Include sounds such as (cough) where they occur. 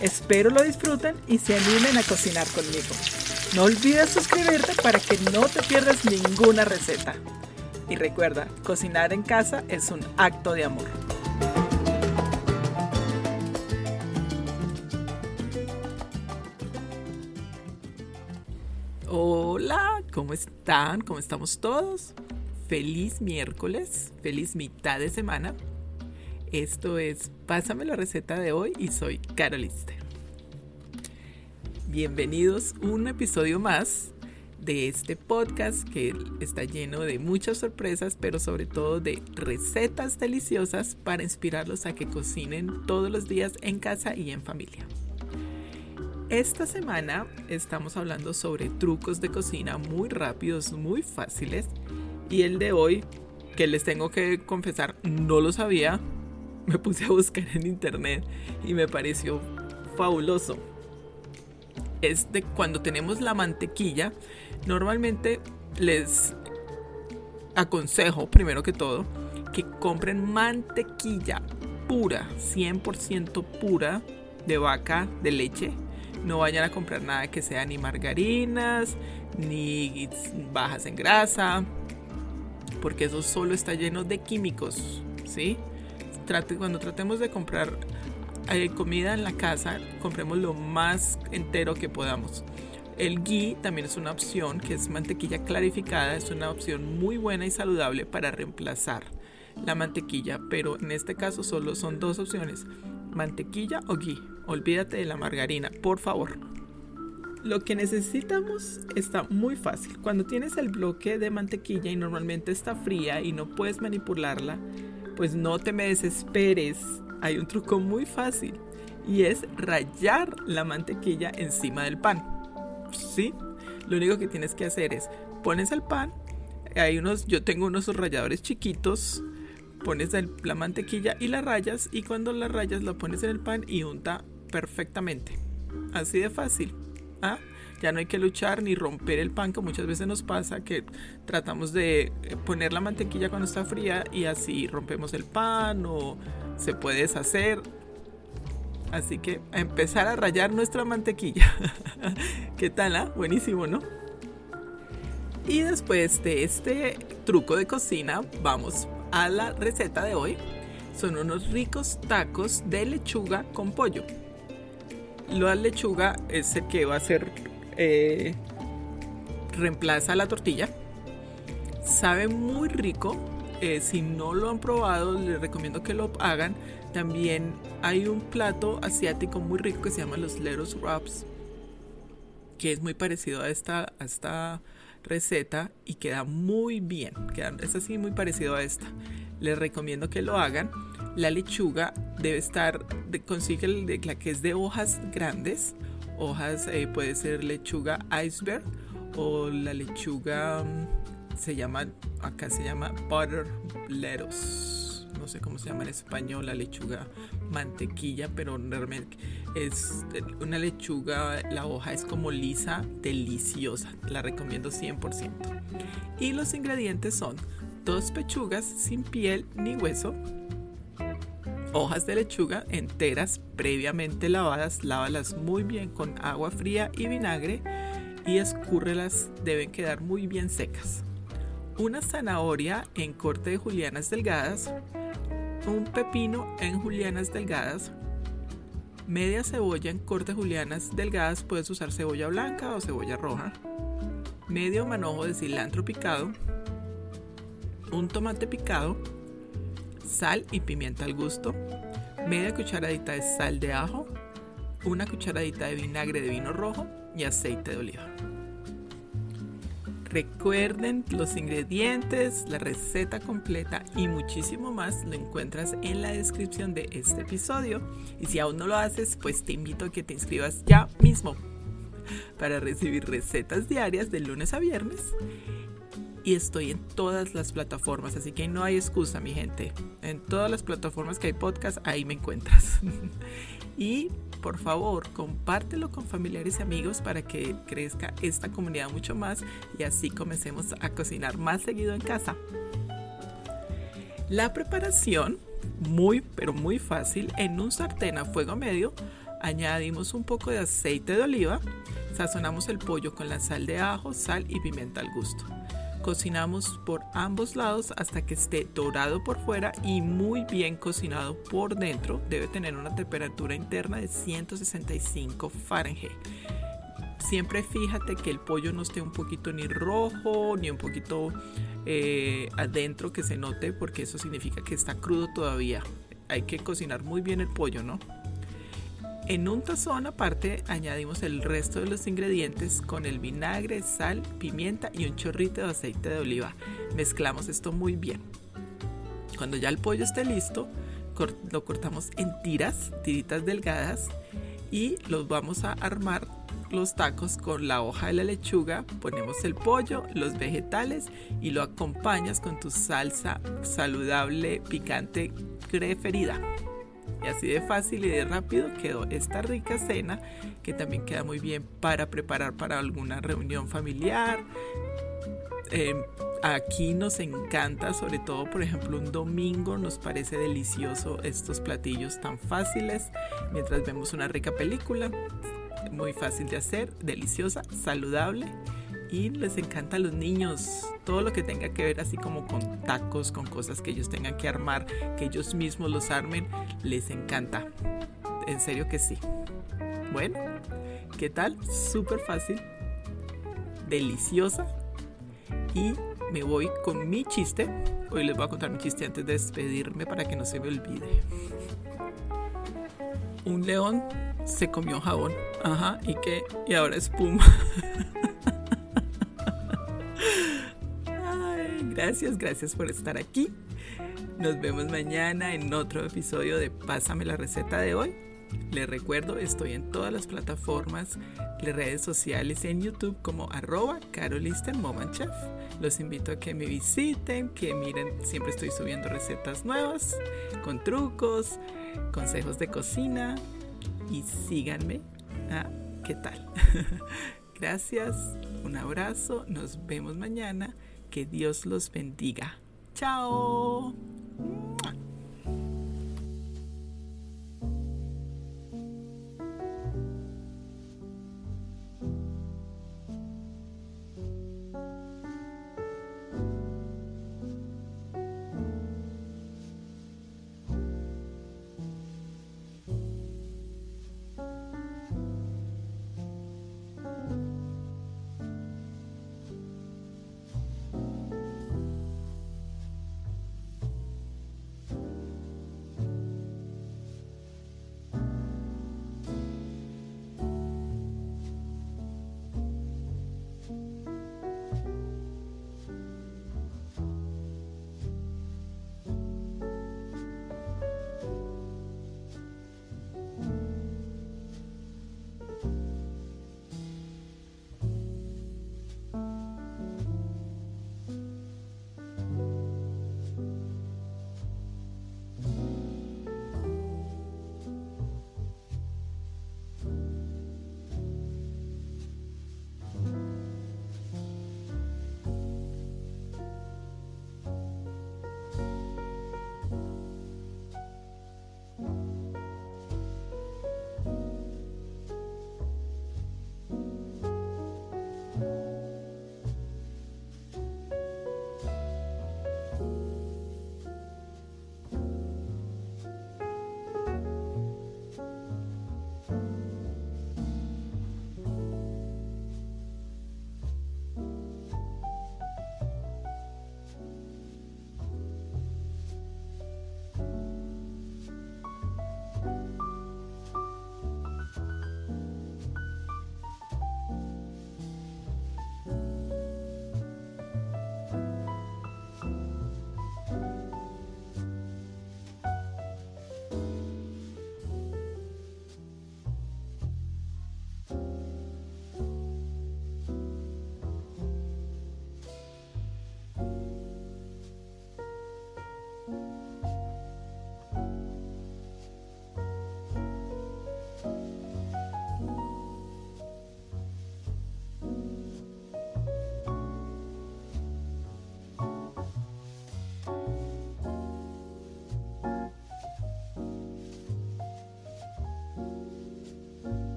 Espero lo disfruten y se animen a cocinar conmigo. No olvides suscribirte para que no te pierdas ninguna receta. Y recuerda, cocinar en casa es un acto de amor. Hola, ¿cómo están? ¿Cómo estamos todos? Feliz miércoles, feliz mitad de semana. Esto es Pásame la receta de hoy y soy Carolister. Bienvenidos a un episodio más de este podcast que está lleno de muchas sorpresas, pero sobre todo de recetas deliciosas para inspirarlos a que cocinen todos los días en casa y en familia. Esta semana estamos hablando sobre trucos de cocina muy rápidos, muy fáciles. Y el de hoy, que les tengo que confesar, no lo sabía. (laughs) Me puse a buscar en internet y me pareció fabuloso. Es de cuando tenemos la mantequilla, normalmente les aconsejo, primero que todo, que compren mantequilla pura, 100% pura de vaca, de leche no vayan a comprar nada que sea ni margarinas, ni bajas en grasa, porque eso solo está lleno de químicos, ¿sí? Cuando tratemos de comprar eh, comida en la casa, compremos lo más entero que podamos. El ghee también es una opción, que es mantequilla clarificada, es una opción muy buena y saludable para reemplazar la mantequilla, pero en este caso solo son dos opciones, mantequilla o ghee. Olvídate de la margarina, por favor. Lo que necesitamos está muy fácil. Cuando tienes el bloque de mantequilla y normalmente está fría y no puedes manipularla, pues no te me desesperes. Hay un truco muy fácil y es rayar la mantequilla encima del pan. ¿Sí? Lo único que tienes que hacer es pones el pan, hay unos yo tengo unos ralladores chiquitos pones la mantequilla y la rayas y cuando la rayas la pones en el pan y unta perfectamente. Así de fácil. ¿ah? Ya no hay que luchar ni romper el pan que muchas veces nos pasa que tratamos de eh, poner la mantequilla cuando está fría y así rompemos el pan o se puede deshacer. Así que empezar a rayar nuestra mantequilla. (laughs) ¿Qué tal? Ah? Buenísimo, ¿no? Y después de este truco de cocina, vamos a la receta de hoy. Son unos ricos tacos de lechuga con pollo. La lechuga es el que va a ser eh, reemplaza la tortilla. Sabe muy rico. Eh, si no lo han probado, les recomiendo que lo hagan. También hay un plato asiático muy rico que se llama los Leros Wraps, que es muy parecido a esta, a esta receta y queda muy bien. Queda, es así muy parecido a esta. Les recomiendo que lo hagan. La lechuga debe estar, de, consigue la que es de hojas grandes. Hojas, eh, puede ser lechuga iceberg o la lechuga mm, se llama, acá se llama butter lettuce no sé cómo se llama en español, la lechuga mantequilla, pero realmente es una lechuga, la hoja es como lisa, deliciosa, la recomiendo 100%. Y los ingredientes son dos pechugas sin piel ni hueso, hojas de lechuga enteras previamente lavadas, lávalas muy bien con agua fría y vinagre y escúrrelas, deben quedar muy bien secas. Una zanahoria en corte de julianas delgadas, un pepino en julianas delgadas, media cebolla en corte de julianas delgadas, puedes usar cebolla blanca o cebolla roja, medio manojo de cilantro picado, un tomate picado, sal y pimienta al gusto, media cucharadita de sal de ajo, una cucharadita de vinagre de vino rojo y aceite de oliva. Recuerden los ingredientes, la receta completa y muchísimo más lo encuentras en la descripción de este episodio. Y si aún no lo haces, pues te invito a que te inscribas ya mismo para recibir recetas diarias de lunes a viernes. Y estoy en todas las plataformas, así que no hay excusa, mi gente. En todas las plataformas que hay podcast, ahí me encuentras. (laughs) y por favor, compártelo con familiares y amigos para que crezca esta comunidad mucho más y así comencemos a cocinar más seguido en casa. La preparación, muy pero muy fácil, en un sartén a fuego medio añadimos un poco de aceite de oliva, sazonamos el pollo con la sal de ajo, sal y pimienta al gusto. Cocinamos por ambos lados hasta que esté dorado por fuera y muy bien cocinado por dentro. Debe tener una temperatura interna de 165 Fahrenheit. Siempre fíjate que el pollo no esté un poquito ni rojo ni un poquito eh, adentro que se note porque eso significa que está crudo todavía. Hay que cocinar muy bien el pollo, ¿no? En un tazón aparte añadimos el resto de los ingredientes con el vinagre, sal, pimienta y un chorrito de aceite de oliva. Mezclamos esto muy bien. Cuando ya el pollo esté listo, lo cortamos en tiras, tiritas delgadas y los vamos a armar los tacos con la hoja de la lechuga, ponemos el pollo, los vegetales y lo acompañas con tu salsa saludable, picante preferida. Y así de fácil y de rápido quedó esta rica cena que también queda muy bien para preparar para alguna reunión familiar. Em, aquí nos encanta, sobre todo por ejemplo un domingo, nos parece delicioso estos platillos tan fáciles mientras vemos una rica película. Muy fácil de hacer, deliciosa, saludable y les encanta a los niños todo lo que tenga que ver así como con tacos, con cosas que ellos tengan que armar, que ellos mismos los armen, les encanta. En serio que sí. Bueno, ¿qué tal? Súper fácil, deliciosa y me voy con mi chiste. Hoy les voy a contar mi chiste antes de despedirme para que no se me olvide. Un león se comió jabón. Ajá, ¿y qué? Y ahora espuma. (laughs) gracias, gracias por estar aquí. Nos vemos mañana en otro episodio de Pásame la receta de hoy. Les recuerdo, estoy en todas las plataformas, las redes sociales, en YouTube como arroba Chef. Los invito a que me visiten, que miren, siempre estoy subiendo recetas nuevas, con trucos, consejos de cocina y síganme. Ah, ¿Qué tal? (laughs) Gracias, un abrazo, nos vemos mañana. Que Dios los bendiga. Chao.